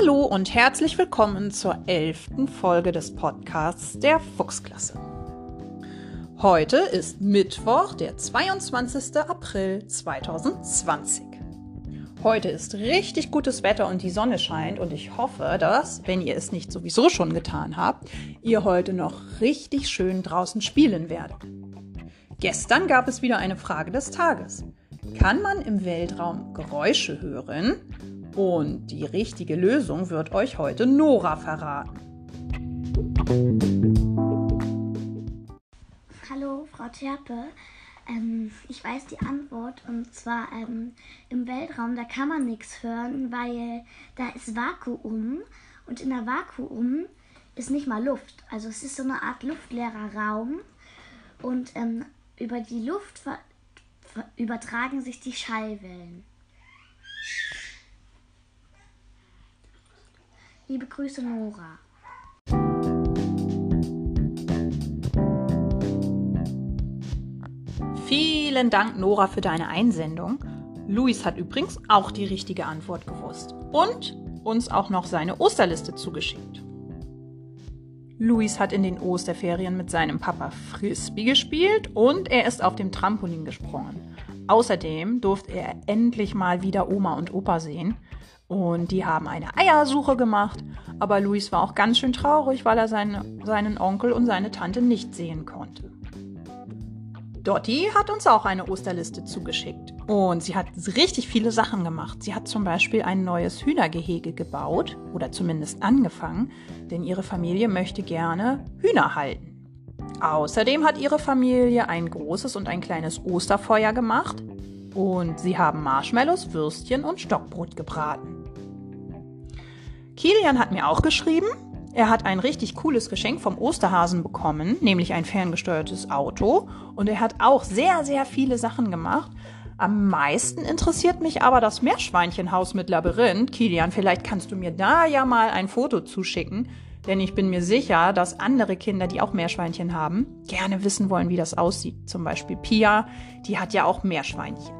Hallo und herzlich willkommen zur elften Folge des Podcasts der Fuchsklasse. Heute ist Mittwoch, der 22. April 2020. Heute ist richtig gutes Wetter und die Sonne scheint und ich hoffe, dass, wenn ihr es nicht sowieso schon getan habt, ihr heute noch richtig schön draußen spielen werdet. Gestern gab es wieder eine Frage des Tages. Kann man im Weltraum Geräusche hören? Und die richtige Lösung wird euch heute Nora verraten. Hallo, Frau Terpe. Ähm, ich weiß die Antwort und zwar ähm, im Weltraum, da kann man nichts hören, weil da ist Vakuum und in der Vakuum ist nicht mal Luft. Also es ist so eine Art luftleerer Raum und ähm, über die Luft übertragen sich die Schallwellen. Liebe Grüße, Nora. Vielen Dank, Nora, für deine Einsendung. Luis hat übrigens auch die richtige Antwort gewusst und uns auch noch seine Osterliste zugeschickt. Luis hat in den Osterferien mit seinem Papa Frisbee gespielt und er ist auf dem Trampolin gesprungen. Außerdem durfte er endlich mal wieder Oma und Opa sehen und die haben eine Eiersuche gemacht. Aber Luis war auch ganz schön traurig, weil er seine, seinen Onkel und seine Tante nicht sehen konnte. Dotti hat uns auch eine Osterliste zugeschickt. Und sie hat richtig viele Sachen gemacht. Sie hat zum Beispiel ein neues Hühnergehege gebaut oder zumindest angefangen, denn ihre Familie möchte gerne Hühner halten. Außerdem hat ihre Familie ein großes und ein kleines Osterfeuer gemacht und sie haben Marshmallows, Würstchen und Stockbrot gebraten. Kilian hat mir auch geschrieben, er hat ein richtig cooles Geschenk vom Osterhasen bekommen, nämlich ein ferngesteuertes Auto. Und er hat auch sehr, sehr viele Sachen gemacht. Am meisten interessiert mich aber das Meerschweinchenhaus mit Labyrinth. Kilian, vielleicht kannst du mir da ja mal ein Foto zuschicken. Denn ich bin mir sicher, dass andere Kinder, die auch Meerschweinchen haben, gerne wissen wollen, wie das aussieht. Zum Beispiel Pia, die hat ja auch Meerschweinchen.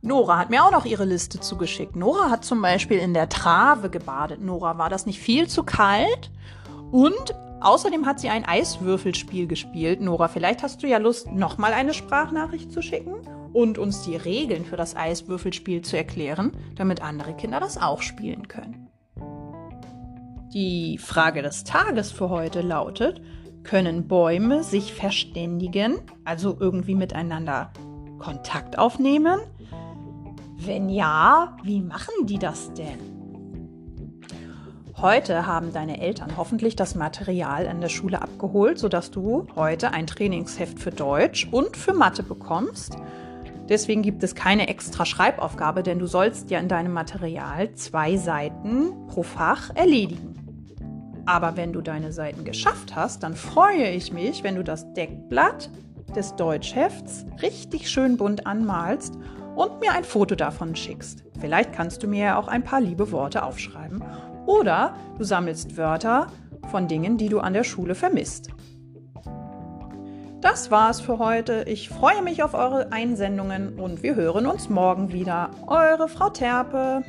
Nora hat mir auch noch ihre Liste zugeschickt. Nora hat zum Beispiel in der Trave gebadet. Nora, war das nicht viel zu kalt? Und außerdem hat sie ein Eiswürfelspiel gespielt. Nora, vielleicht hast du ja Lust, nochmal eine Sprachnachricht zu schicken und uns die Regeln für das Eiswürfelspiel zu erklären, damit andere Kinder das auch spielen können. Die Frage des Tages für heute lautet, können Bäume sich verständigen, also irgendwie miteinander Kontakt aufnehmen? Wenn ja, wie machen die das denn? Heute haben deine Eltern hoffentlich das Material an der Schule abgeholt, sodass du heute ein Trainingsheft für Deutsch und für Mathe bekommst. Deswegen gibt es keine extra Schreibaufgabe, denn du sollst ja in deinem Material zwei Seiten pro Fach erledigen. Aber wenn du deine Seiten geschafft hast, dann freue ich mich, wenn du das Deckblatt des Deutschhefts richtig schön bunt anmalst und mir ein Foto davon schickst. Vielleicht kannst du mir ja auch ein paar liebe Worte aufschreiben. Oder du sammelst Wörter von Dingen, die du an der Schule vermisst. Das war's für heute. Ich freue mich auf eure Einsendungen und wir hören uns morgen wieder. Eure Frau Terpe.